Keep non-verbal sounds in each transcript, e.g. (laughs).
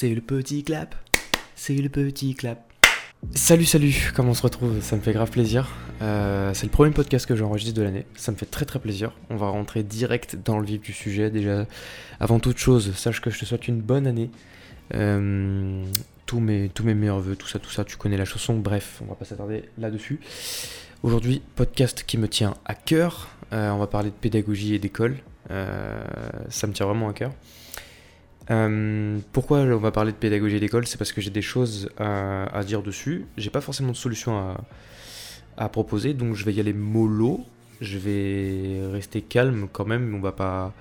C'est le petit clap. C'est le petit clap. Salut, salut, comment on se retrouve? Ça me fait grave plaisir. Euh, c'est le premier podcast que j'enregistre de l'année. Ça me fait très très plaisir. On va rentrer direct dans le vif du sujet. Déjà, avant toute chose, sache que je te souhaite une bonne année. Euh, tous, mes, tous mes meilleurs voeux, tout ça, tout ça, tu connais la chanson. Bref, on va pas s'attarder là-dessus. Aujourd'hui, podcast qui me tient à cœur. Euh, on va parler de pédagogie et d'école. ça me tient vraiment à cœur. Euh, pourquoi on va parler de pédagogie d'école C'est parce que j'ai des choses à, dire dessus. J'ai pas forcément de solution à, proposer, donc je vais y aller mollo. Je vais rester calme quand même. On va pas,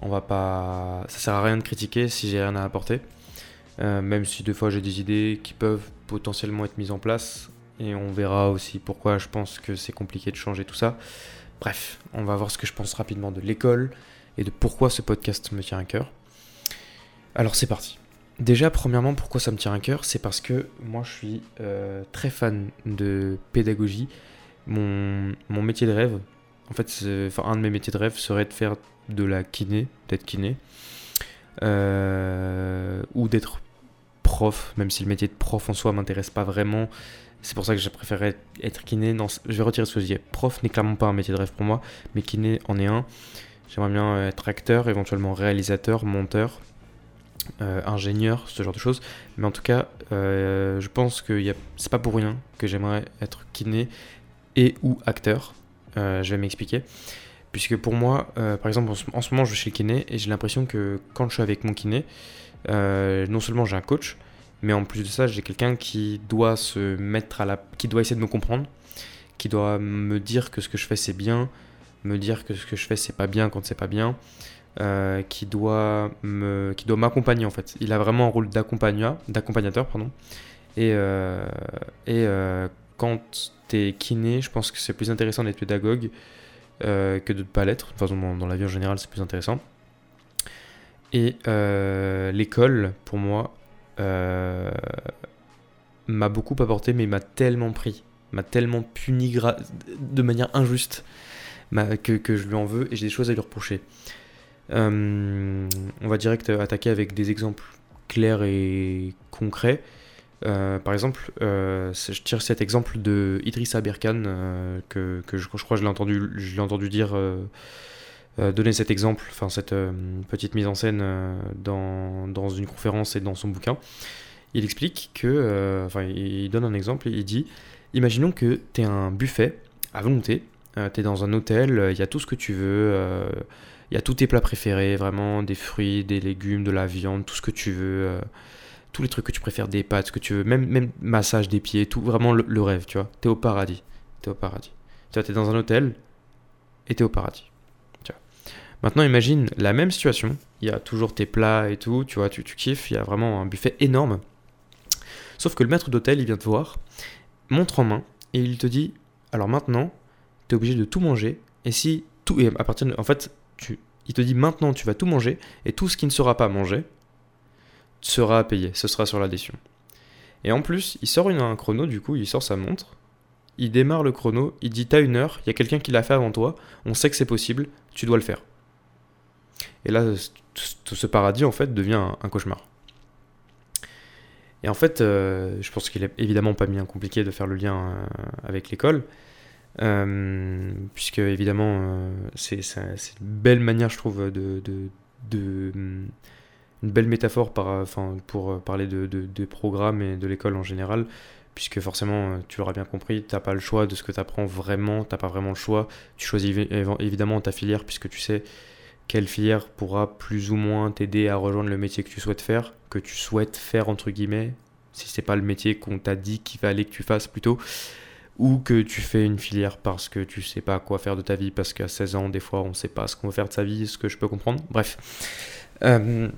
on va pas. Ça sert à rien de critiquer si j'ai rien à apporter. Euh, même si deux fois j'ai des idées qui peuvent potentiellement être mises en place. Et on verra aussi pourquoi je pense que c'est compliqué de changer tout ça. Bref, on va voir ce que je pense rapidement de l'école et de pourquoi ce podcast me tient à cœur. Alors c'est parti. Déjà, premièrement, pourquoi ça me tient à cœur C'est parce que moi je suis euh, très fan de pédagogie. Mon, métier de rêve, en fait, enfin, un de mes métiers de rêve serait de faire de la kiné, d'être kiné, euh, ou d'être prof, même si le métier de prof en soi m'intéresse pas vraiment. C'est pour ça que je préférerais être kiné. Non, je vais retirer ce que je dis. Prof n'est clairement pas un métier de rêve pour moi, mais kiné en est un. J'aimerais bien être acteur, éventuellement réalisateur, monteur euh, ingénieur, ce genre de choses. Mais en tout cas, euh, je pense que c'est pas pour rien que j'aimerais être kiné et ou acteur. Euh, je vais m'expliquer. Puisque pour moi, par exemple, en ce, moment, je suis kiné et j'ai l'impression que quand je suis avec mon kiné, non seulement j'ai un coach, mais en plus de ça, j'ai quelqu'un qui doit se mettre à la, qui doit essayer de me comprendre, qui doit me dire que ce que je fais c'est bien, me dire que ce que je fais c'est pas bien quand c'est pas bien, euh, qui doit me, qui doit m'accompagner en fait. Il a vraiment un rôle d'accompagnateur, pardon. Et, euh, et euh, quand t'es kiné, je pense que c'est plus intéressant d'être pédagogue que de ne pas l'être. Toute façon, dans, la vie en général, c'est plus intéressant. Et l'école, pour moi, m'a beaucoup apporté, mais m'a tellement pris, m'a tellement puni de manière injuste que, que je lui en veux et j'ai des choses à lui reprocher. Euh, on va direct attaquer avec des exemples clairs et concrets. Euh, par exemple, euh, je tire cet exemple de Idrissa Aberkan, que, je, crois que je l'ai entendu, je entendu dire, donner cet exemple, enfin cette petite mise en scène dans, dans, une conférence et dans son bouquin. Il explique que, enfin, il donne un exemple il dit Imaginons que tu es un buffet à volonté, tu es dans un hôtel, il y a tout ce que tu veux il y a tous tes plats préférés, vraiment des fruits, des légumes, de la viande, tout ce que tu veux. Euh, tous les trucs que tu préfères, des pâtes, ce que tu veux, même, même massage des pieds, tout, vraiment le, rêve, tu vois. T'es au paradis. T'es au paradis. Tu vois, t'es dans un hôtel et t'es au paradis. Tu vois. Maintenant, imagine la même situation. Il y a toujours tes plats et tout, tu vois, tu, tu kiffes. Il y a vraiment un buffet énorme. Sauf que le maître d'hôtel, il vient te voir, montre en main, et il te dit Alors maintenant, t'es obligé de tout manger. Et si tout. Et à partir de, en fait, il te dit maintenant tu vas tout manger et tout ce qui ne sera pas mangé sera à payer, ce sera sur l'addition. Et en plus, il sort un chrono, du coup, il sort sa montre, il démarre le chrono, il dit t'as une heure, il y a quelqu'un qui l'a fait avant toi, on sait que c'est possible, tu dois le faire. Et là, tout ce paradis en fait devient un, cauchemar. Et en fait, euh, je pense qu'il est évidemment pas bien compliqué de faire le lien euh, avec l'école, euh, puisque évidemment, euh, c'est une belle manière, je trouve, de, de, une belle métaphore enfin, pour parler de, programmes et de l'école en général, puisque forcément, tu l'auras bien compris, tu n'as pas le choix de ce que tu apprends vraiment, tu n'as pas vraiment le choix. Tu choisis évidemment ta filière, puisque tu sais quelle filière pourra plus ou moins t'aider à rejoindre le métier que tu souhaites faire, que tu souhaites faire entre guillemets, si c'est pas le métier qu'on t'a dit qu'il fallait que tu fasses plutôt ou que tu fais une filière parce que tu sais pas quoi faire de ta vie, parce qu'à 16 ans, des fois, on sait pas ce qu'on veut faire de sa vie, ce que je peux comprendre. Bref. Euh,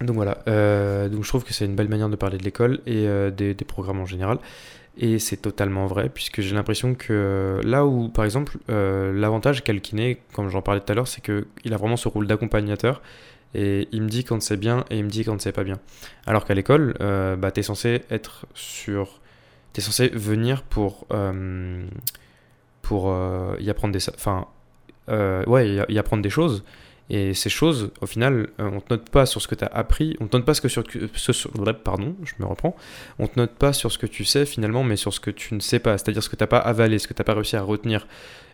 donc voilà. Euh, donc je trouve que c'est une belle manière de parler de l'école et euh, des, programmes en général. Et c'est totalement vrai, puisque j'ai l'impression que là où, par exemple, l'avantage qu'a le kiné, comme j'en parlais tout à l'heure, c'est qu'il a vraiment ce rôle d'accompagnateur. Et il me dit quand c'est bien et il me dit quand c'est pas bien. Alors qu'à l'école, bah, tu es censé être sur censé venir pour, euh, pour euh, y apprendre des, enfin, euh, ouais, apprendre des choses Et ces choses, au final, on te note pas sur ce que tu as appris, on te note pas que sur, ce, sur- pardon, je me reprends, on te note pas sur ce que tu sais finalement, mais sur ce que tu ne sais pas, c'est-à-dire ce que t'as pas avalé, ce que t'as pas réussi à retenir.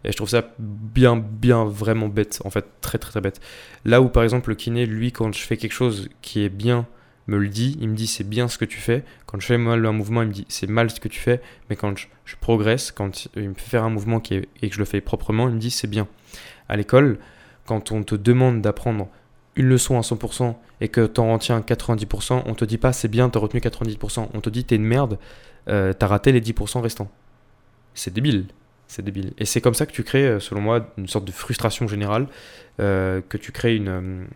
Et je trouve ça bien, bien, vraiment bête, en fait, très, très, très bête. Là où par exemple le kiné, lui, quand je fais quelque chose qui est bien, me le dit, il me dit c'est bien ce que tu fais. Quand je fais mal un mouvement, il me dit c'est mal ce que tu fais. Mais quand je, progresse, quand il me fait faire un mouvement qui et que je le fais proprement, il me dit c'est bien. À l'école, quand on te demande d'apprendre une leçon à 100% et que t'en retiens 90%, on te dit pas c'est bien, t'as retenu 90%. On te dit t'es une merde, euh, t'as raté les 10% restants. C'est débile. C'est débile. Et c'est comme ça que tu crées, euh, selon moi, une sorte de frustration générale, euh, que tu crées une...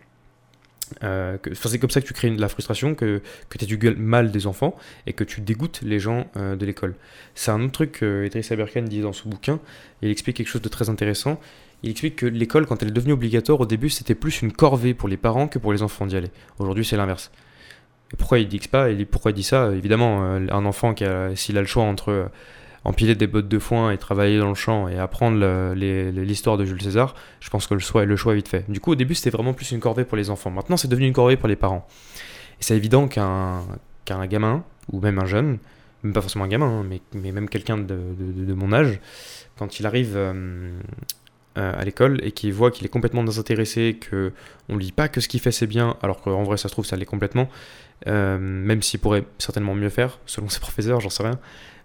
euh, c'est comme ça que tu crées de la frustration, que, que tu éduques mal des enfants et que tu dégoûtes les gens euh, de l'école. C'est un autre truc que Idriss Aberkan dit dans ce bouquin. Il explique quelque chose de très intéressant. Il explique que l'école, quand elle est devenue obligatoire, au début, c'était plus une corvée pour les parents que pour les enfants d'y aller. Aujourd'hui, c'est l'inverse. Et pourquoi il dit pas Pourquoi il dit ça? Évidemment, euh, un enfant s'il a le choix entre empiler des bottes de foin et travailler dans le champ et apprendre l'histoire de Jules César, je pense que le choix, est vite fait. Du coup, au début, c'était vraiment plus une corvée pour les enfants. Maintenant, c'est devenu une corvée pour les parents. Et c'est évident qu'un qu'un gamin, ou même un jeune, même pas forcément un gamin, hein, mais, mais même quelqu'un de, de- mon âge, quand il arrive euh, euh, à l'école et qu'il voit qu'il est complètement désintéressé, que on lit pas que ce qu'il fait c'est bien, alors qu'en vrai ça se trouve ça l'est complètement, euh, même s'il pourrait certainement mieux faire, selon ses professeurs, j'en sais rien,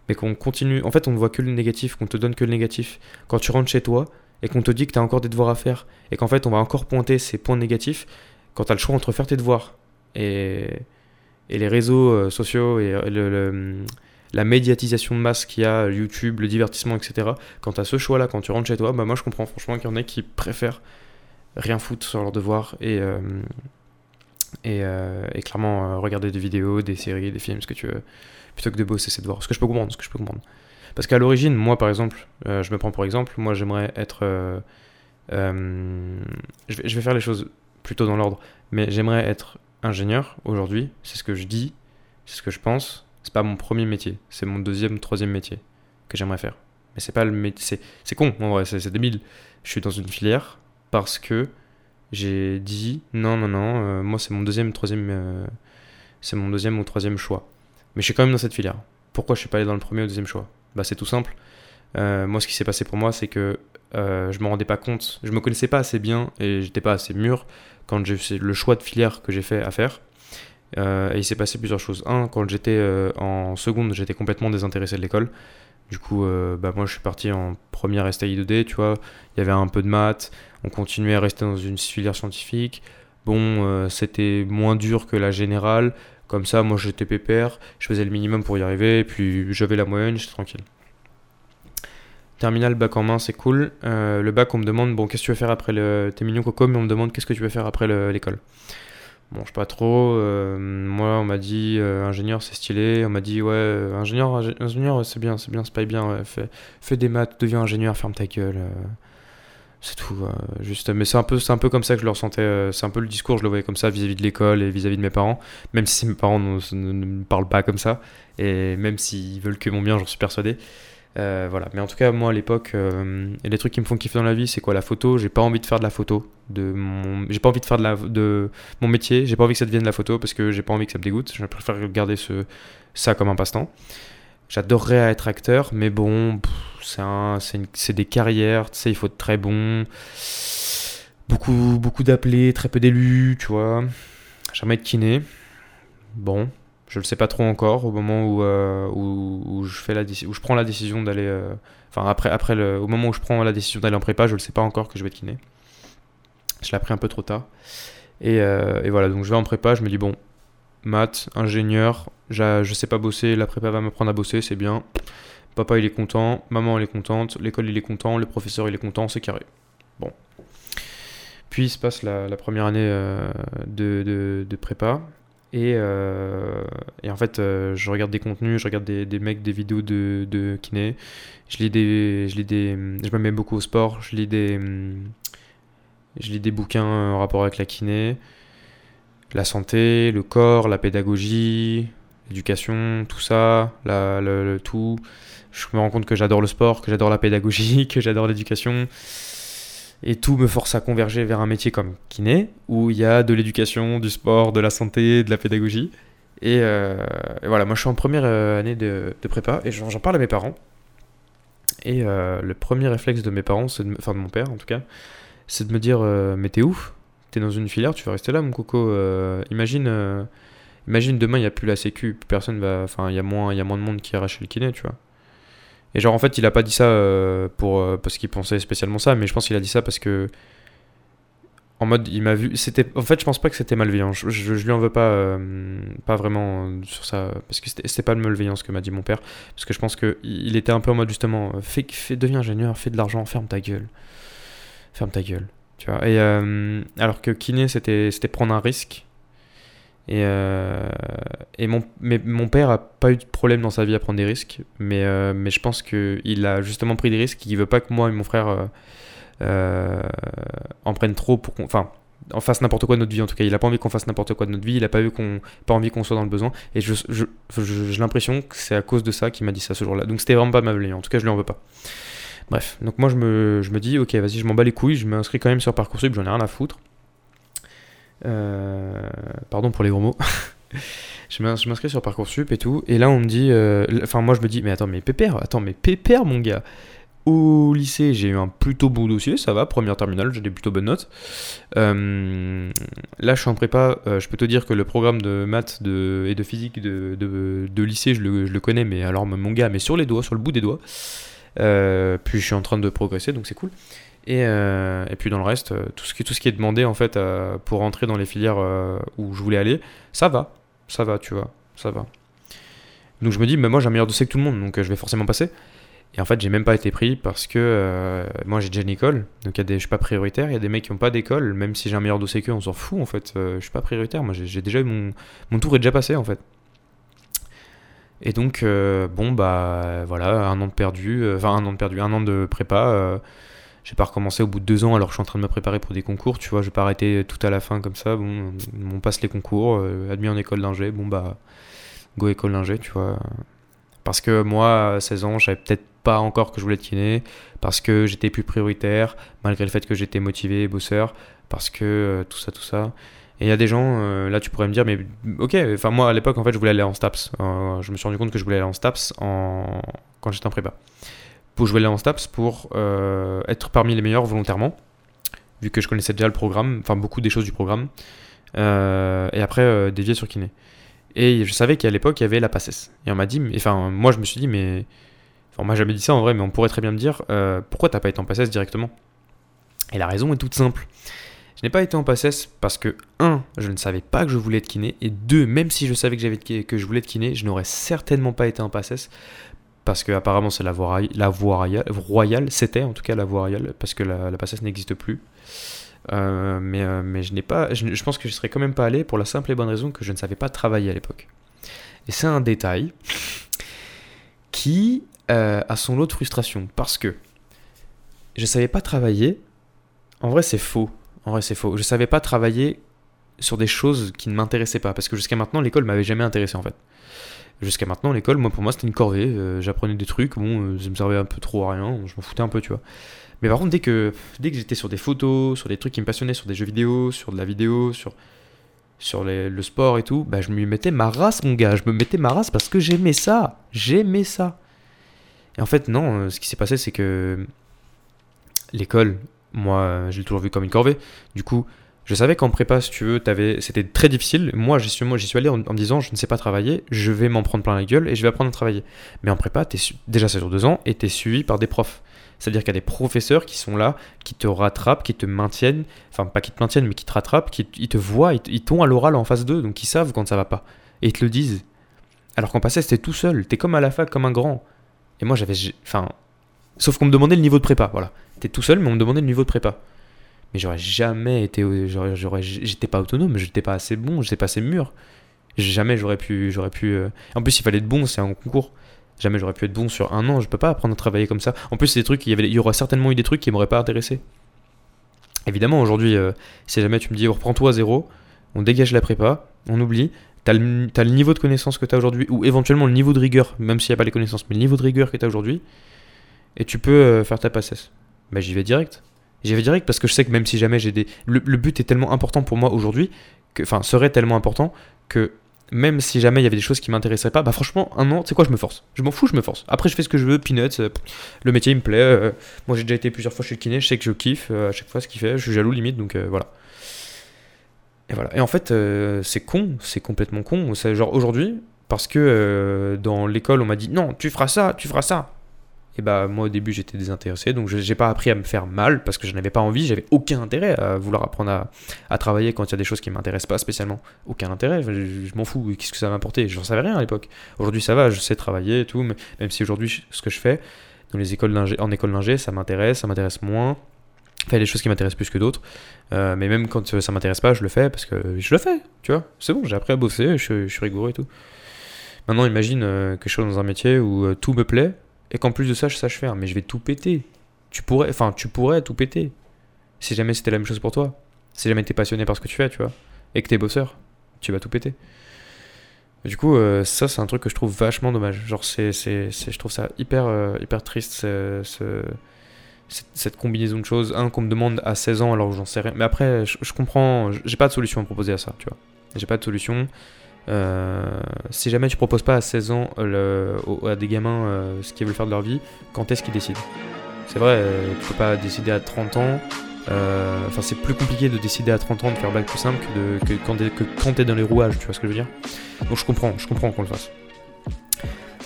mais qu'on continue, en fait on ne voit que le négatif, qu'on te donne que le négatif. Quand tu rentres chez toi et qu'on te dit que tu as encore des devoirs à faire, et qu'en fait on va encore pointer ces points négatifs, quand tu as le choix entre faire tes devoirs et, les réseaux euh, sociaux et euh, la médiatisation de masse qu'il y a, YouTube, le divertissement, etc. Quand tu as ce choix-là, quand tu rentres chez toi, bah moi je comprends franchement qu'il y en a qui préfèrent rien foutre sur leurs devoirs et, euh, clairement regarder des vidéos, des séries, des films, ce que tu veux, plutôt que de bosser ses devoirs. Ce que je peux comprendre, ce que je peux comprendre. Parce qu'à l'origine, moi par exemple, euh, je me prends pour exemple, moi j'aimerais être... euh, euh, je, vais, faire les choses plutôt dans l'ordre, mais j'aimerais être ingénieur aujourd'hui, c'est ce que je dis, c'est ce que je pense. C'est pas mon premier métier, c'est mon deuxième, troisième métier que j'aimerais faire. Mais c'est pas le métier, c'est, con, en vrai, c'est, débile. Je suis dans une filière parce que j'ai dit non, non, non, moi c'est mon deuxième, troisième, c'est mon deuxième ou troisième choix. Mais je suis quand même dans cette filière. Pourquoi je suis pas allé dans le premier ou deuxième choix? Bah c'est tout simple. Euh, moi, ce qui s'est passé pour moi, c'est que euh, je me rendais pas compte, je me connaissais pas assez bien et j'étais pas assez mûr quand j'ai fait le choix de filière que j'ai fait à faire. Euh, et il s'est passé plusieurs choses. Un, quand j'étais euh, en seconde, j'étais complètement désintéressé de l'école. Du coup, bah, moi, je suis parti en première STI 2D, tu vois. Il y avait un peu de maths. On continuait à rester dans une filière scientifique. Bon, c'était moins dur que la générale. Comme ça, moi, j'étais pépère. Je faisais le minimum pour y arriver. Et puis, j'avais la moyenne, j'étais tranquille. Terminal, bac en main, c'est cool. Euh, le bac, on me demande, bon, qu'est-ce que tu veux faire après le... T'es mignon coco, mais on me demande qu'est-ce que tu veux faire après le- l'école? Bon, je sais pas trop. euh, moi, on m'a dit euh, ingénieur, c'est stylé. On m'a dit, ouais, ingénieur, ingé- ingénieur, c'est bien, c'est bien, c'est pas bien. fais, fais des maths, deviens ingénieur, ferme ta gueule. C'est tout. euh, juste, mais c'est un, peu, c'est un peu comme ça que je le ressentais. euh, c'est un peu le discours, je le voyais comme ça vis-à-vis de l'école et vis-à-vis de mes parents. Même si mes parents ne, parlent pas comme ça. Et même s'ils veulent que mon bien, j'en suis persuadé. Euh, voilà. Mais en tout cas, moi à l'époque, les trucs qui me font kiffer dans la vie, c'est quoi? La photo J'ai pas envie de faire de la photo. De mon... J'ai pas envie de faire de mon métier. J'ai pas envie que ça devienne de la photo parce que j'ai pas envie que ça me dégoûte. Je préfère garder ce... ça comme un passe-temps. J'adorerais être acteur, mais bon, c'est un... des carrières, tu sais, il faut être très bon. Beaucoup, beaucoup d'appelés, très peu d'élus, tu vois. Jamais être kiné. Bon, je le sais pas trop encore au moment où, euh, où, je fais la où je prends la décision d'aller euh, enfin après après le au moment où je prends la décision d'aller en prépa je le sais pas encore que je vais être kiné je l'ai appris un peu trop tard et, euh, et voilà donc je vais en prépa je me dis bon maths ingénieur je sais pas bosser la prépa va m'apprendre à bosser c'est bien papa il est content maman elle est contente l'école il est content le professeur il est content c'est carré bon puis se passe la, première année euh, de, de, de prépa et, euh, et en fait, euh, je regarde des contenus, je regarde des, des mecs, des vidéos de, de kiné. Je lis des, je lis des, je me mets beaucoup au sport. Je lis des, je lis des bouquins en rapport avec la kiné, la santé, le corps, la pédagogie, l'éducation, tout ça, le, tout. Je me rends compte que j'adore le sport, que j'adore la pédagogie, (laughs) que j'adore l'éducation. Et tout me force à converger vers un métier comme kiné, où il y a de l'éducation, du sport, de la santé, de la pédagogie. Et, euh, voilà, moi je suis en première euh, année de, prépa, et j'en parle à mes parents. Et euh, le premier réflexe de mes parents, de enfin de mon père en tout cas, c'est de me dire Mais t'es ouf T'es dans une filière, tu vas rester là, mon coco. Euh, imagine, euh, imagine demain, il n'y a plus la sécu, personne va. Enfin, il y, a moins- y a moins de monde qui arrache le kiné, tu vois. Et genre, en fait, il a pas dit ça euh, pour, parce qu'il pensait spécialement ça, mais je pense qu'il a dit ça parce que. En mode, il m'a vu. C'était, en fait, je pense pas que c'était malveillant. Je, je, je lui en veux pas, pas vraiment sur ça, parce que c'était pas de malveillance que m'a dit mon père, parce que je pense que il était un peu en mode justement, fais, fais, deviens ingénieur, fais de l'argent, ferme ta gueule, ferme ta gueule, tu vois. Et euh, alors que kiné, c'était, prendre un risque. Et, euh, et mon, mais mon père a pas eu de problème dans sa vie à prendre des risques, mais, euh, mais je pense qu'il a justement pris des risques. Il veut pas que moi et mon frère en prennent trop pour. Enfin, en fasse n'importe quoi de notre vie en tout cas. Il a pas envie qu'on fasse n'importe quoi de notre vie. Il a pas, eu qu'on, pas envie qu'on soit dans le besoin. Et je, je, j'ai l'impression que c'est à cause de ça qu'il m'a dit ça ce jour-là. Donc c'était vraiment pas malveillant. En tout cas, je lui en veux pas. Bref, donc moi je me, je me dis, ok, vas-y, je m'en bats les couilles. Je m'inscris quand même sur Parcoursup, j'en ai rien à foutre. Euh, pardon pour les gros mots. (laughs) je m'ins- je m'inscris sur Parcoursup et tout. Et là, on me dit. euh, Enfin, moi, je me dis, mais attends, mais pépère, attends, mais pépère, mon gars. Au lycée, j'ai eu un plutôt bon dossier, ça va, première terminale, j'ai des plutôt bonnes notes. Euh, là, je suis en prépa, je peux te dire que le programme de maths de, et de physique de, de, de lycée, je le, je le connais, mais alors, mon gars, mais sur les doigts, sur le bout des doigts. Euh, puis je suis en train de progresser, donc c'est cool. Et, euh, et puis dans le reste, euh, tout ce qui, tout ce qui est demandé en fait pour entrer dans les filières où je voulais aller, ça va, ça va, tu vois, ça va. Donc je me dis, mais moi j'ai un meilleur dossier que tout le monde, donc je vais forcément passer. Et en fait, j'ai même pas été pris parce que moi j'ai déjà une école, donc y a des, je suis pas prioritaire. Il y a des mecs qui ont pas d'école, même si j'ai un meilleur dossier qu'eux, on s'en fout en fait. Je suis pas prioritaire, moi j'ai déjà mon, mon tour est déjà passé en fait. Et donc, euh, bon, bah voilà, un an de perdu, euh, enfin un an de perdu, un an de prépa. euh, j'ai pas recommencé au bout de deux ans alors que je suis en train de me préparer pour des concours, tu vois, je vais pas arrêter tout à la fin comme ça. Bon, on passe les concours, admis en école d'ingé, bon bah, go école d'ingé, tu vois. Parce que moi, à 16 ans, j'avais peut-être pas encore que je voulais être kiné, parce que j'étais plus prioritaire, malgré le fait que j'étais motivé, bosseur, parce que tout ça, tout ça. Et il y a des gens, euh, là tu pourrais me dire, mais ok, enfin moi à l'époque en fait je voulais aller en STAPS. Euh, je me suis rendu compte que je voulais aller en STAPS en... quand j'étais en prépa. Pour, je voulais aller en STAPS pour euh, être parmi les meilleurs volontairement, vu que je connaissais déjà le programme, enfin beaucoup des choses du programme, et après dévier sur kiné. Et je savais qu'à l'époque il y avait la PACES. Et on m'a dit, enfin moi je me suis dit, mais. Enfin, on m'a jamais dit ça en vrai, mais on pourrait très bien me dire, pourquoi t'as pas été en PACES directement? Et la raison est toute simple. N'ai pas été en PACES parce que, un, je ne savais pas que je voulais être kiné, et deux, même si je savais que, j'avais que je voulais être kiné, je n'aurais certainement pas été en PACES parce que apparemment c'est la voie, la voie royale, c'était en tout cas la voie royale, parce que la, la PACES n'existe plus. Euh, mais, euh, mais je n'ai pas, je, je pense que je serais quand même pas allé pour la simple et bonne raison que je ne savais pas travailler à l'époque. Et c'est un détail qui euh, a son lot de frustration parce que je savais pas travailler. En vrai, c'est faux. En vrai, c'est faux. Je savais pas travailler sur des choses qui ne m'intéressaient pas parce que jusqu'à maintenant, l'école m'avait jamais intéressé en fait. Jusqu'à maintenant, l'école, moi, pour moi, c'était une corvée. Euh, J'apprenais des trucs, bon, euh, ça me servait un peu trop à rien, je m'en foutais un peu, tu vois. Mais par contre, dès que, dès j'étais sur des photos, sur des trucs qui me passionnaient, sur des jeux vidéo, sur de la vidéo, sur, sur le sport et tout, bah, je me mettais ma race, mon gars. Je me mettais ma race parce que j'aimais ça. J'aimais ça. Et en fait, non, euh, ce qui s'est passé, c'est que l'école, moi, euh, je l'ai toujours vu comme une corvée. Du coup, je savais qu'en prépa, si tu veux, c'était très difficile. Moi, j'y suis, allé en, disant, je ne sais pas travailler, je vais m'en prendre plein la gueule et je vais apprendre à travailler. Mais en prépa, su- déjà c'est sur deux ans et tu es suivi par des profs. C'est-à-dire qu'il y a des professeurs qui sont là, qui te rattrapent, qui te maintiennent, enfin pas qui te maintiennent, mais qui te rattrapent, qui te voient, ils, t'ont à l'oral en face d'eux, donc ils savent quand ça va pas. Et ils te le disent. Alors qu'en passé, c'était tout seul, t'es comme à la fac, comme un grand. Et moi, j'avais. Enfin. Sauf qu'on me demandait le niveau de prépa, voilà. T'es tout seul, mais on me demandait le niveau de prépa. Mais j'aurais jamais été. j'aurais- J'étais pas autonome, j'étais pas assez bon, j'étais pas assez mûr. Jamais j'aurais pu. J'aurais pu euh, En plus, il fallait être bon, c'est un concours. Jamais j'aurais pu être bon sur un an, je peux pas apprendre à travailler comme ça. En plus, c'est des trucs, il y, avait, il y aurait certainement eu des trucs qui m'auraient pas intéressé. Évidemment, aujourd'hui, euh, si jamais tu me dis, reprends-toi à zéro, on dégage la prépa, on oublie, t'as le, le niveau de connaissance que t'as aujourd'hui, ou éventuellement le niveau de rigueur, même s'il n'y a pas les connaissances, mais le niveau de rigueur que t'as aujourd'hui, et tu peux euh, faire ta passesse. Bah j'y vais direct. J'y vais direct parce que je sais que même si jamais j'ai des. Le, but est tellement important pour moi aujourd'hui, enfin, serait tellement important que même si jamais il y avait des choses qui m'intéresseraient pas, bah franchement, un an, tu sais quoi, je me force. Je m'en fous, je me force. Après, je fais ce que je veux, peanuts, euh, le métier il me plaît. euh, moi, j'ai déjà été plusieurs fois chez le kiné, je sais que je kiffe à chaque fois ce qu'il fait, je suis jaloux limite, donc voilà. Et voilà. Et en fait, c'est con, c'est complètement con. Genre aujourd'hui, parce que dans l'école, on m'a dit non, tu feras ça, tu feras ça. Et bah, moi au début, j'étais désintéressé, donc je- j'ai pas appris à me faire mal parce que je n'avais pas envie, j'avais aucun intérêt à vouloir apprendre à, travailler quand il y a des choses qui m'intéressent pas spécialement. Aucun intérêt, je, je m'en fous, qu'est-ce que ça va m'apporter? J'en savais rien à l'époque. Aujourd'hui, ça va, je sais travailler et tout, mais même si aujourd'hui, je- ce que je fais dans les écoles en école d'ingé, ça m'intéresse, ça m'intéresse moins. Enfin, des choses qui m'intéressent plus que d'autres. Euh, mais même quand euh, ça m'intéresse pas, je le fais parce que je le fais, tu vois. C'est bon, j'ai appris à bosser, je, je suis rigoureux et tout. Maintenant, imagine euh, que je sois dans un métier où tout me plaît et qu'en plus de ça, je sache faire. Mais je vais tout péter. Tu pourrais, enfin, tu pourrais tout péter. Si jamais c'était la même chose pour toi. Si jamais t'es passionné par ce que tu fais, tu vois. Et que t'es bosseur, tu vas tout péter. Du coup, euh, ça, c'est un truc que je trouve vachement dommage. Genre, c'est, c'est, je trouve ça hyper, euh, hyper triste, ce- ce- cette, cette combinaison de choses. Un, qu'on me demande à 16 ans alors que j'en sais rien. Mais après, je, je comprends, j'ai pas de solution à proposer à ça, tu vois. J'ai pas de solution. Euh, si jamais tu proposes pas à 16 ans au- à des gamins euh, ce qu'ils veulent faire de leur vie, quand est-ce qu'ils décident? C'est vrai, euh, tu peux pas décider à 30 ans. euh, Enfin, c'est plus compliqué de décider à 30 ans de faire bac plus simple que, de, que quand t'es dans les rouages, tu vois ce que je veux dire? Donc je comprends, je comprends qu'on le fasse.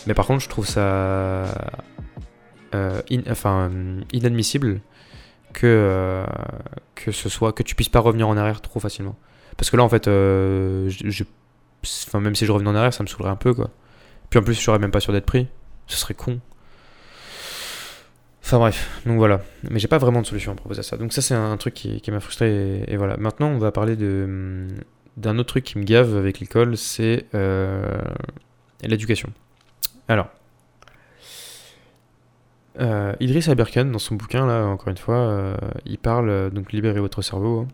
Mais par contre, je trouve ça euh, in- enfin, euh, inadmissible que, euh, que ce soit que tu puisses pas revenir en arrière trop facilement. Parce que là, en fait, euh, je- enfin, même si je revenais en arrière, ça me saoulerait un peu, quoi. Puis en plus, je serais même pas sûr d'être pris. Ce serait con. Enfin bref, donc voilà. Mais j'ai pas vraiment de solution à proposer à ça. Donc ça, c'est un truc qui, m'a frustré. Et, voilà. Maintenant, on va parler de hum, d'un autre truc qui me gave avec l'école, c'est euh, l'éducation. Alors, euh, Idriss Aberkan, dans son bouquin, là, encore une fois, euh, il parle, euh, donc Libérer votre cerveau, hein.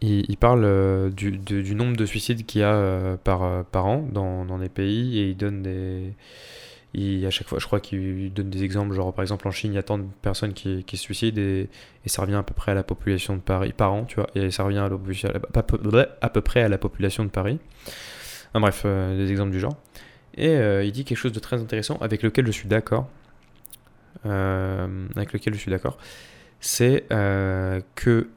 Il, parle euh, du, nombre de suicides qu'il y a euh, par, euh, par an dans, des pays et il donne des. Il, à chaque fois, je crois qu'il donne des exemples, genre par exemple en Chine, il y a tant de personnes qui, se suicident et, ça revient à peu près à la population de Paris par an, tu vois, et ça revient à, peu- près à la population de Paris. Bref, des exemples du genre. Et il dit quelque chose de très intéressant avec lequel je suis d'accord. Avec lequel je suis d'accord. C'est que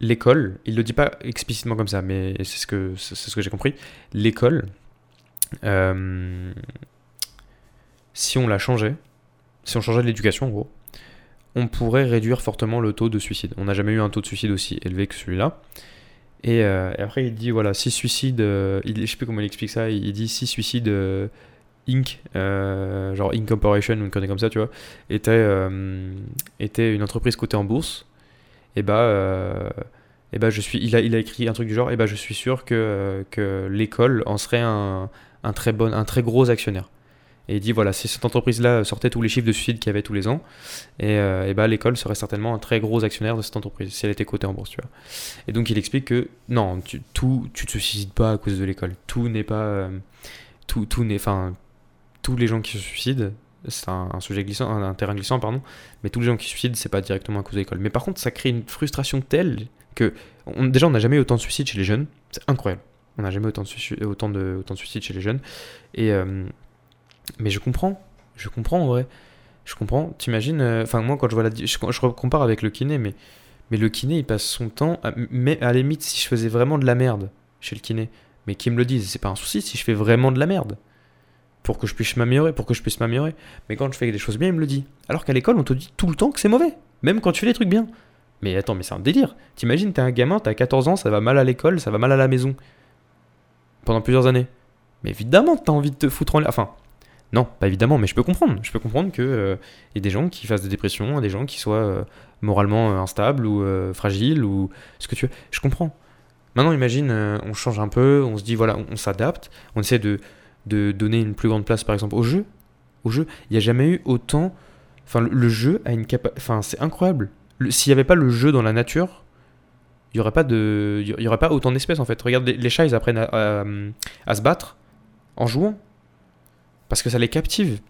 l'école, il le dit pas explicitement comme ça, mais c'est ce que, c'est ce que j'ai compris. L'école, euh, si on la changeait, si on changeait l'éducation en gros, on pourrait réduire fortement le taux de suicide. On n'a jamais eu un taux de suicide aussi élevé que celui-là. Et, euh, après, il dit voilà, 6 suicides, euh, il, je sais plus comment il explique ça, il dit 6 suicides euh, Inc., genre Inc Corporation ou comme ça, tu vois, était, était une entreprise cotée en bourse. Et bah, euh, et bah je suis, il, a, il a écrit un truc du genre, et bah je suis sûr que, que l'école en serait un, un, très bon, un très gros actionnaire. Et il dit voilà, si cette entreprise-là sortait tous les chiffres de suicide qu'il y avait tous les ans, et, euh, et bah l'école serait certainement un très gros actionnaire de cette entreprise si elle était cotée en bourse, tu vois. Et donc il explique que non, tu, tout, tu te suicides pas à cause de l'école. Tout n'est pas, euh, tout, tout n'est, enfin, tous les gens qui se suicident, c'est un, sujet glissant, un, terrain glissant, pardon, mais tous les gens qui se suicident, c'est pas directement à cause de l'école. Mais par contre, ça crée une frustration telle que, déjà, on n'a jamais eu autant de suicides chez les jeunes, c'est incroyable. On n'a jamais autant de, autant, de, autant de suicides chez les jeunes. Et, euh, mais je comprends, je comprends en vrai. Je comprends, t'imagines, euh, enfin, moi, quand je vois la. Je, compare avec le kiné, mais, mais le kiné, il passe son temps. À, mais à la limite, si je faisais vraiment de la merde chez le kiné, mais qu'ils me le disent, c'est pas un souci si je fais vraiment de la merde pour que je puisse m'améliorer, pour que je puisse m'améliorer. Mais quand je fais des choses bien, il me le dit. Alors qu'à l'école, on te dit tout le temps que c'est mauvais, même quand tu fais des trucs bien. Mais attends, mais c'est un délire. T'imagines, t'es un gamin, t'as 14 ans, ça va mal à l'école, ça va mal à la maison. Pendant plusieurs années. Mais évidemment, t'as envie de te foutre en l'air. Enfin, non, pas évidemment, mais je peux comprendre. Je peux comprendre qu'il y ait des gens qui fassent des dépressions, des gens qui soient euh, moralement euh, instables ou euh, fragiles ou ce que tu veux. Je comprends. Maintenant, imagine, euh, on change un peu, on se dit, voilà, on s'adapte, on essaie de, de donner une plus grande place, par exemple, au jeu. Au jeu, il n'y a jamais eu autant. Enfin, le, jeu a une capacité. Enfin, c'est incroyable. Le- S'il n'y avait pas le jeu dans la nature, il n'y aurait, pas de... y aurait pas autant d'espèces en fait. Regarde, les, chats, ils apprennent à, se battre en jouant. Parce que ça les captive.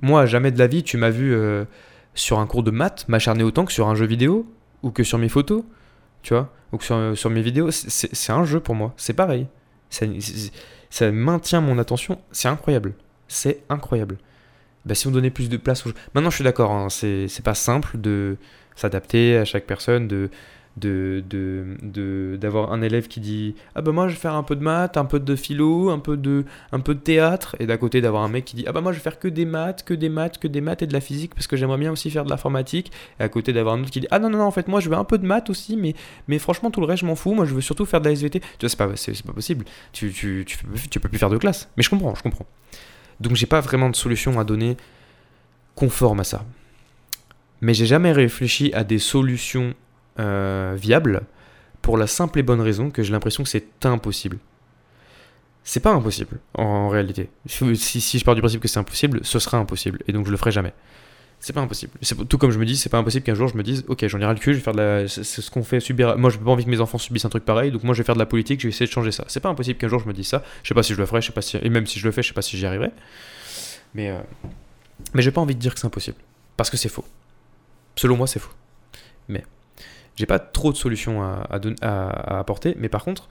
Moi, jamais de la vie, tu m'as vu euh, sur un cours de maths m'acharner autant que sur un jeu vidéo ou que sur mes photos, tu vois, ou que sur, sur mes vidéos. C'est un jeu pour moi, c'est pareil. Ça, ça maintient mon attention, c'est incroyable. C'est incroyable. Bah, si on donnait plus de place aux. Maintenant, je suis d'accord, hein, c'est pas simple de s'adapter à chaque personne, de de, de, d'avoir un élève qui dit ah bah moi je vais faire un peu de maths, un peu de philo, un peu de, un peu de théâtre. Et d'à côté d'avoir un mec qui dit ah bah moi je vais faire que des maths, que des maths, que des maths et de la physique parce que j'aimerais bien aussi faire de l'informatique. Et à côté d'avoir un autre qui dit ah non non non en fait moi je veux un peu de maths aussi mais, mais franchement tout le reste je m'en fous. Moi je veux surtout faire de la SVT tu vois c'est pas, c'est, pas possible. Tu, tu, tu, tu peux plus faire de classe. Mais je comprends je comprends. Donc j'ai pas vraiment de solution à donner conforme à ça. Mais j'ai jamais réfléchi à des solutions euh, viable pour la simple et bonne raison que j'ai l'impression que c'est impossible. C'est pas impossible en, réalité. Si, je pars du principe que c'est impossible, ce sera impossible et donc je le ferai jamais. C'est pas impossible. Tout comme je me dis, c'est pas impossible qu'un jour je me dise, ok, j'en ai ras le cul, je vais faire de la. C'est ce qu'on fait subir. Moi, je pas envie que mes enfants subissent un truc pareil, donc moi je vais faire de la politique, je vais essayer de changer ça. C'est pas impossible qu'un jour je me dise ça. Je sais pas si je le ferai, je sais pas si. Et même si je le fais, je sais pas si j'y arriverai. Mais. Euh... Mais j'ai pas envie de dire que c'est impossible. Parce que c'est faux. Selon moi, c'est faux. Mais. J'ai pas trop de solutions à, à, apporter, mais par contre,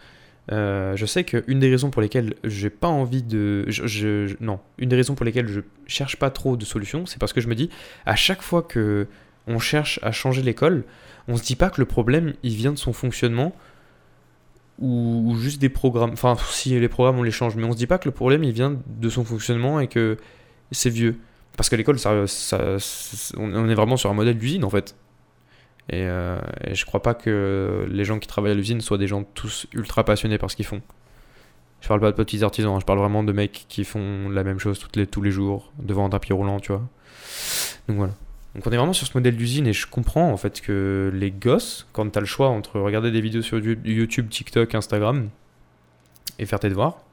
euh, je sais qu'une des raisons pour lesquelles j'ai pas envie de. Je, non, une des raisons pour lesquelles je cherche pas trop de solutions, c'est parce que je me dis, à chaque fois que on cherche à changer l'école, on se dit pas que le problème il vient de son fonctionnement ou, juste des programmes. Enfin, si les programmes on les change, mais on se dit pas que le problème il vient de son fonctionnement et que c'est vieux. Parce que l'école, on est vraiment sur un modèle d'usine en fait. Euh, et, je crois pas que les gens qui travaillent à l'usine soient des gens tous ultra passionnés par ce qu'ils font. Je parle pas de petits artisans, hein, je parle vraiment de mecs qui font la même chose toutes les, tous les jours devant un tapis roulant, tu vois. Donc voilà. Donc on est vraiment sur ce modèle d'usine et je comprends en fait que les gosses, quand tu as le choix entre regarder des vidéos sur YouTube, TikTok, Instagram et faire tes devoirs,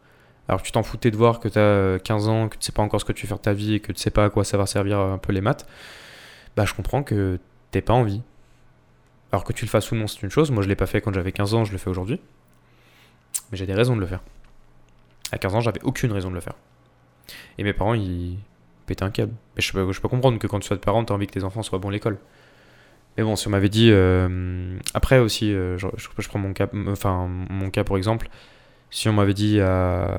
alors que tu t'en fous tes devoirs, que tu as 15 ans, que tu sais pas encore ce que tu veux faire de ta vie et que tu sais pas à quoi ça va servir un peu les maths, bah je comprends que t'aies pas envie. Alors que tu le fasses ou non, c'est une chose. Moi, je l'ai pas fait quand j'avais 15 ans, je le fais aujourd'hui. Mais j'ai des raisons de le faire. À 15 ans, j'avais aucune raison de le faire. Et mes parents, ils pétaient un câble. Mais je peux, je peux comprendre que quand tu sois de parent, tu as envie que tes enfants soient bons à l'école. Mais bon, si on m'avait dit. Euh, après aussi, euh, je, prends mon cas, enfin, mon cas pour exemple. Si on m'avait dit à,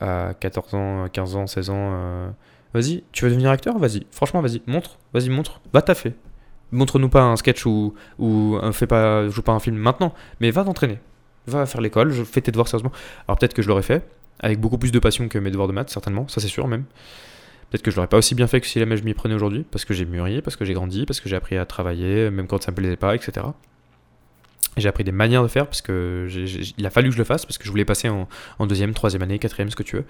à 14 ans, 15 ans, 16 ans, euh, vas-y, tu veux devenir acteur? Vas-y, franchement, vas-y, montre, vas-y, montre, va taffer montre-nous pas un sketch ou, ou fais pas, joue pas un film maintenant, mais va t'entraîner. Va faire l'école, fais tes devoirs sérieusement. Alors peut-être que je l'aurais fait, avec beaucoup plus de passion que mes devoirs de maths, certainement, ça c'est sûr même. Peut-être que je l'aurais pas aussi bien fait que si jamais je m'y prenais aujourd'hui, parce que j'ai mûri, parce que j'ai grandi, parce que j'ai appris à travailler, même quand ça me plaisait pas, etc. J'ai appris des manières de faire parce que il a fallu que je le fasse parce que je voulais passer en, deuxième, troisième année, quatrième, ce que tu veux.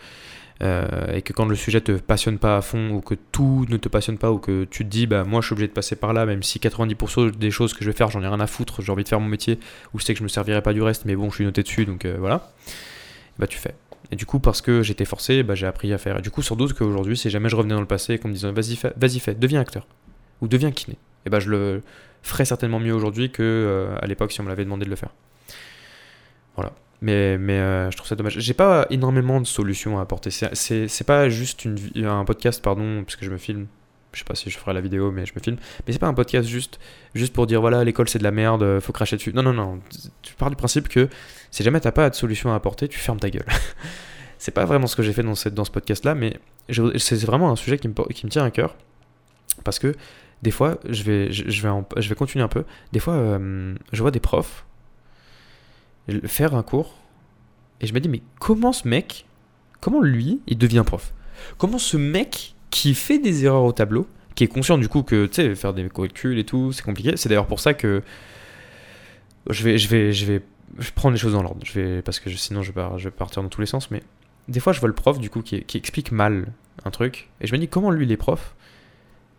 Euh, et que quand le sujet te passionne pas à fond ou que tout ne te passionne pas ou que tu te dis bah moi je suis obligé de passer par là même si 90% des choses que je vais faire j'en ai rien à foutre j'ai envie de faire mon métier ou je sais que je me servirai pas du reste mais bon je suis noté dessus donc euh, voilà. Bah tu fais. Et du coup parce que j'étais forcé bah, j'ai appris à faire. Et du coup sans doute qu'aujourd'hui si jamais je revenais dans le passé et qu'on me disait vas-y fais, vas-y fais deviens acteur ou deviens kiné. Et bah je le ferais certainement mieux aujourd'hui que euh, à l'époque si on me l'avait demandé de le faire voilà mais, mais euh, je trouve ça dommage. J'ai pas énormément de solutions à apporter. C'est pas juste une, un podcast, pardon, parce que je me filme. Je sais pas si je ferai la vidéo, mais je me filme. Mais c'est pas un podcast juste, juste pour dire voilà, l'école c'est de la merde, faut cracher dessus. Non, non, non. Tu pars du principe que si jamais t'as pas de solution à apporter, tu fermes ta gueule. (laughs) c'est pas vraiment ce que j'ai fait dans, cette, dans ce podcast là, mais c'est vraiment un sujet qui me, qui me tient à cœur. Parce que des fois, je vais, je, vais, je vais continuer un peu. Des fois, euh, je vois des profs faire un cours. Et je me dis, mais comment ce mec, comment lui, il devient prof? Comment ce mec qui fait des erreurs au tableau, qui est conscient du coup que, tu sais, faire des calculs et tout, c'est compliqué. C'est d'ailleurs pour ça que je vais, je vais, je vais prendre les choses dans l'ordre. Je vais, parce que sinon je vais, je partir dans tous les sens. Mais des fois, je vois le prof du coup qui, qui explique mal un truc. Et je me dis, comment lui, il est prof?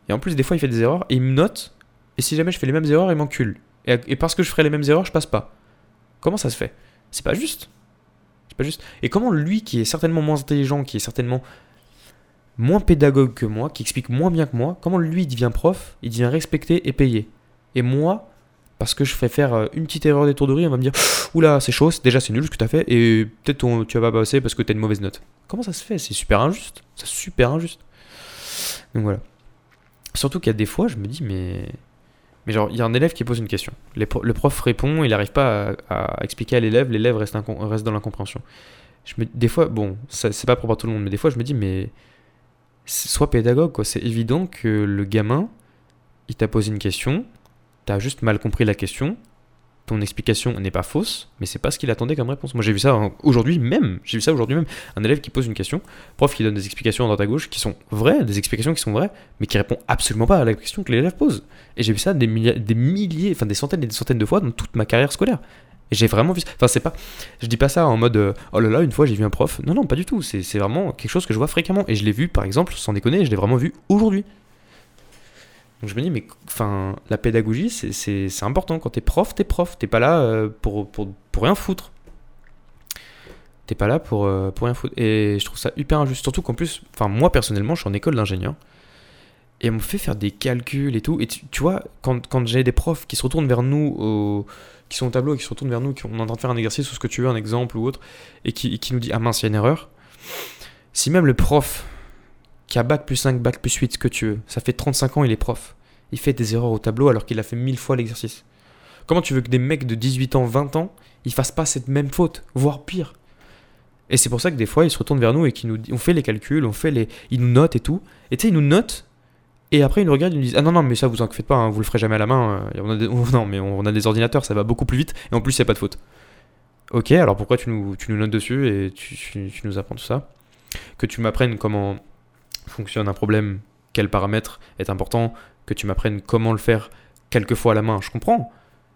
Et en plus, des fois, il fait des erreurs et il me note. Et si jamais je fais les mêmes erreurs, il m'encule. Et, parce que je ferai les mêmes erreurs, je passe pas. Comment ça se fait? C'est pas juste. C'est pas juste. Et comment lui, qui est certainement moins intelligent, qui est certainement moins pédagogue que moi, qui explique moins bien que moi, comment lui devient prof, il devient respecté et payé? Et moi, parce que je fais faire euh, une petite erreur d'étourderie, on va me dire Oula, c'est chaud, déjà c'est nul ce que tu as fait, et peut-être tu vas pas passer parce que tu as une mauvaise note. Comment ça se fait? C'est super injuste. C'est super injuste. Donc voilà. Surtout qu'il y a des fois, je me dis, mais. Mais genre, il y a un élève qui pose une question. Le prof répond, il n'arrive pas à, expliquer à l'élève, l'élève reste, reste dans l'incompréhension. Je me, des fois, bon, c'est pas propre à tout le monde, mais des fois, je me dis, mais. Sois pédagogue, quoi. C'est évident que le gamin, il t'a posé une question, t'as juste mal compris la question, ton explication n'est pas fausse, mais c'est pas ce qu'il attendait comme réponse. Moi j'ai vu ça aujourd'hui même, j'ai vu ça aujourd'hui même, un élève qui pose une question, prof qui donne des explications à droite à gauche qui sont vraies, des explications qui sont vraies, mais qui répond absolument pas à la question que l'élève pose. Et j'ai vu ça des milliers, des milliers, enfin des centaines et des centaines de fois dans toute ma carrière scolaire. Et j'ai vraiment vu. Enfin, c'est pas. Je dis pas ça en mode euh, oh là là, une fois j'ai vu un prof. Non, non, pas du tout. C'est vraiment quelque chose que je vois fréquemment. Et je l'ai vu, par exemple, sans déconner, je l'ai vraiment vu aujourd'hui. Donc je me dis, mais enfin, la pédagogie, c'est important. Quand t'es prof, t'es prof. T'es pas là euh, pour, pour, pour, rien foutre. T'es pas là pour, euh, pour rien foutre. Et je trouve ça hyper injuste. Surtout qu'en plus, enfin, moi personnellement, je suis en école d'ingénieur. Et on me fait faire des calculs et tout. Et tu, vois, quand, quand j'ai des profs qui se retournent vers nous, qui sont au tableau et qui se retournent vers nous, qui on en train de faire un exercice ou ce que tu veux, un exemple ou autre, et qui, qui nous dit Ah mince, il y a une erreur. Si même le prof qui a bac plus 5, bac plus 8, ce que tu veux. Ça fait 35 ans, il est prof. Il fait des erreurs au tableau alors qu'il a fait mille fois l'exercice. Comment tu veux que des mecs de 18 ans, 20 ans, ils fassent pas cette même faute, voire pire? Et c'est pour ça que des fois, ils se retournent vers nous et qu'ils nous on fait les calculs, on fait les, ils nous notent et tout. Et tu sais, ils nous notent et après ils nous regardent, ils nous disent ah non non mais ça vous en faites pas, hein, vous le ferez jamais à la main. Euh, a (laughs) non mais on a des ordinateurs, ça va beaucoup plus vite et en plus a pas de faute. Ok, alors pourquoi tu nous, tu nous notes dessus et tu, tu nous apprends tout ça? Que tu m'apprennes comment fonctionne un problème, quel paramètre est important, que tu m'apprennes comment le faire quelquefois à la main. Je comprends.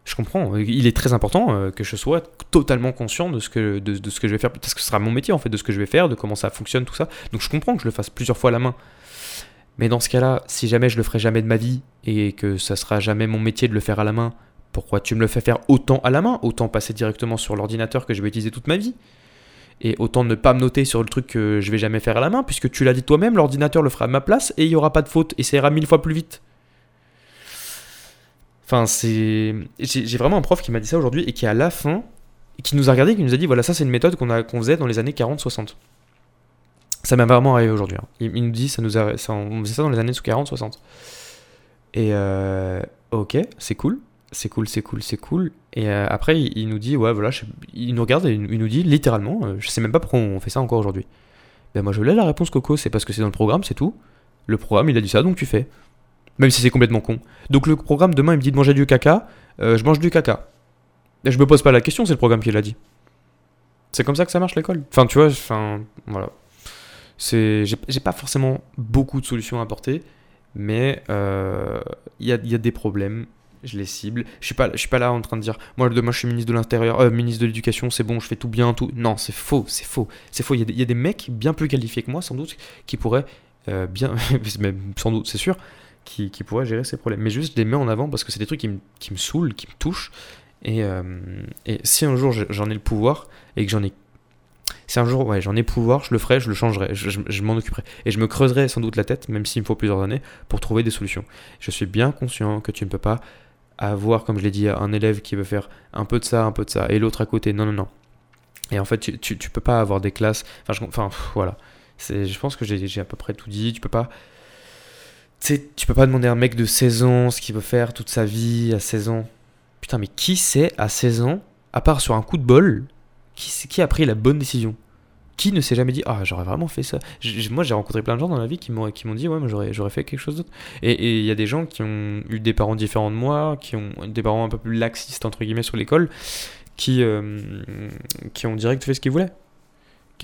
Je comprends. Il est très important euh, que je sois totalement conscient de ce que, de, ce que je vais faire, parce que ce sera mon métier en fait, de ce que je vais faire, de comment ça fonctionne, tout ça. Donc je comprends que je le fasse plusieurs fois à la main. Mais dans ce cas-là, si jamais je le ferai jamais de ma vie et que ça sera jamais mon métier de le faire à la main, pourquoi tu me le fais faire autant à la main Autant passer directement sur l'ordinateur que je vais utiliser toute ma vie? Et autant ne pas me noter sur le truc que je vais jamais faire à la main, puisque tu l'as dit toi-même, l'ordinateur le fera à ma place et il n'y aura pas de faute et ça ira mille fois plus vite. Enfin, c'est. J'ai vraiment un prof qui m'a dit ça aujourd'hui et qui, à la fin, qui nous a regardé et qui nous a dit voilà, ça, c'est une méthode qu'on qu'on faisait dans les années 40-60. Ça m'a vraiment arrivé aujourd'hui. Hein. Il, nous dit ça nous a, ça, on faisait ça dans les années 40-60. Et euh, ok, c'est cool c'est cool, c'est cool, c'est cool. Et euh, après, il, nous dit, ouais, voilà, il nous regarde et il, nous dit littéralement, euh, je sais même pas pourquoi on fait ça encore aujourd'hui. Ben moi, je l'ai la réponse, Coco, c'est parce que c'est dans le programme, c'est tout. Le programme, il a dit ça, donc tu fais. Même si c'est complètement con. Donc le programme, demain, il me dit de manger du caca, euh, je mange du caca. Et je me pose pas la question, c'est le programme qui l'a dit. C'est comme ça que ça marche l'école. Enfin, tu vois, enfin, voilà. J'ai pas forcément beaucoup de solutions à apporter, mais il y a, y a des problèmes je les cible. Je suis pas, je suis pas là en train de dire, moi demain je suis ministre de l'Intérieur, euh, ministre de l'Éducation, c'est bon, je fais tout bien, tout. Non, c'est faux, c'est faux, c'est faux. Il y, a des, mecs bien plus qualifiés que moi, sans doute, qui pourraient euh, bien, (laughs) sans doute, c'est sûr, qui, qui, pourraient gérer ces problèmes. Mais juste, je les mets en avant parce que c'est des trucs qui me, qui me saoulent, qui me touchent. Et, euh, et si un jour j'en ai le pouvoir et que j'en ai si un jour ouais, j'en ai pouvoir, je le ferai, je le changerai, je m'en occuperai. Et je me creuserai sans doute la tête, même s'il me faut plusieurs années, pour trouver des solutions. Je suis bien conscient que tu ne peux pas avoir, comme je l'ai dit, un élève qui veut faire un peu de ça, un peu de ça, et l'autre à côté. Non, non, non. Et en fait, tu, peux pas avoir des classes. Enfin, je, voilà. Je pense que j'ai à peu près tout dit. Tu peux pas. Tu peux pas demander à un mec de 16 ans ce qu'il veut faire toute sa vie à 16 ans. Putain, mais qui sait à 16 ans, à part sur un coup de bol, qui, qui a pris la bonne décision? Qui ne s'est jamais dit ah j'aurais vraiment fait ça. Moi j'ai rencontré plein de gens dans la vie qui m'ont dit ouais j'aurais j'aurais fait quelque chose d'autre. Et il y a des gens qui ont eu des parents différents de moi qui ont des parents un peu plus laxistes entre guillemets sur l'école qui euh, qui ont direct fait ce qu'ils voulaient.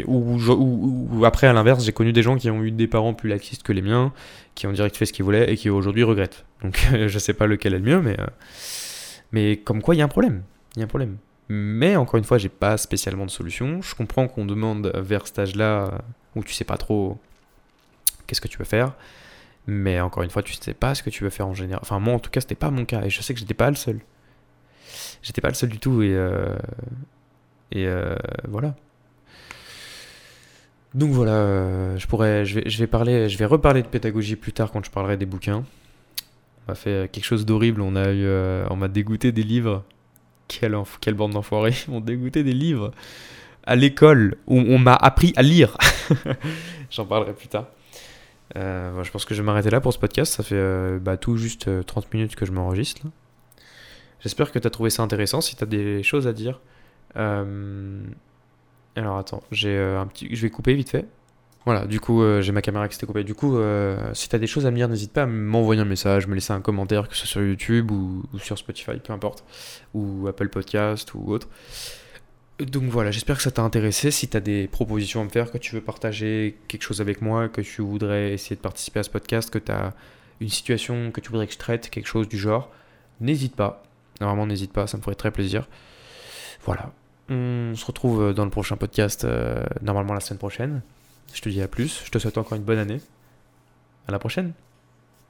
Ou, ou, après à l'inverse j'ai connu des gens qui ont eu des parents plus laxistes que les miens qui ont direct fait ce qu'ils voulaient et qui aujourd'hui regrettent. Donc (laughs) je sais pas lequel est le mieux mais euh, mais comme quoi il y a un problème. Il y a un problème mais encore une fois, j'ai pas spécialement de solution. Je comprends qu'on demande vers cet âge-là où tu sais pas trop qu'est-ce que tu veux faire. Mais encore une fois, tu sais pas ce que tu veux faire en général. Enfin, moi en tout cas, c'était pas mon cas. Et je sais que j'étais pas le seul. J'étais pas le seul du tout. Et, euh, euh, voilà. Donc voilà, euh, je pourrais, je vais, parler, je vais reparler de pédagogie plus tard quand je parlerai des bouquins. On a fait quelque chose d'horrible. On a eu, on m'a dégoûté des livres quelle, quelle bande d'enfoirés, m'ont dégoûté des livres à l'école où on m'a appris à lire. (laughs) J'en parlerai plus tard. Euh, je pense que je vais m'arrêter là pour ce podcast. Ça fait euh, bah, tout juste 30 minutes que je m'enregistre. J'espère que tu as trouvé ça intéressant. Si tu as des choses à dire. Alors attends, j'ai un petit... je vais couper vite fait. Voilà, du coup, j'ai ma caméra qui s'était coupée. Du coup, si tu as des choses à me dire, n'hésite pas à m'envoyer un message, me laisser un commentaire, que ce soit sur YouTube ou, ou sur Spotify, peu importe, ou Apple Podcast ou autre. Donc voilà, j'espère que ça t'a intéressé. Si tu as des propositions à me faire, que tu veux partager quelque chose avec moi, que tu voudrais essayer de participer à ce podcast, que tu as une situation que tu voudrais que je traite, quelque chose du genre, n'hésite pas. Vraiment, n'hésite pas, ça me ferait très plaisir. Voilà. On se retrouve dans le prochain podcast, euh, normalement la semaine prochaine. Je te dis à plus. Je te souhaite encore une bonne année. À la prochaine.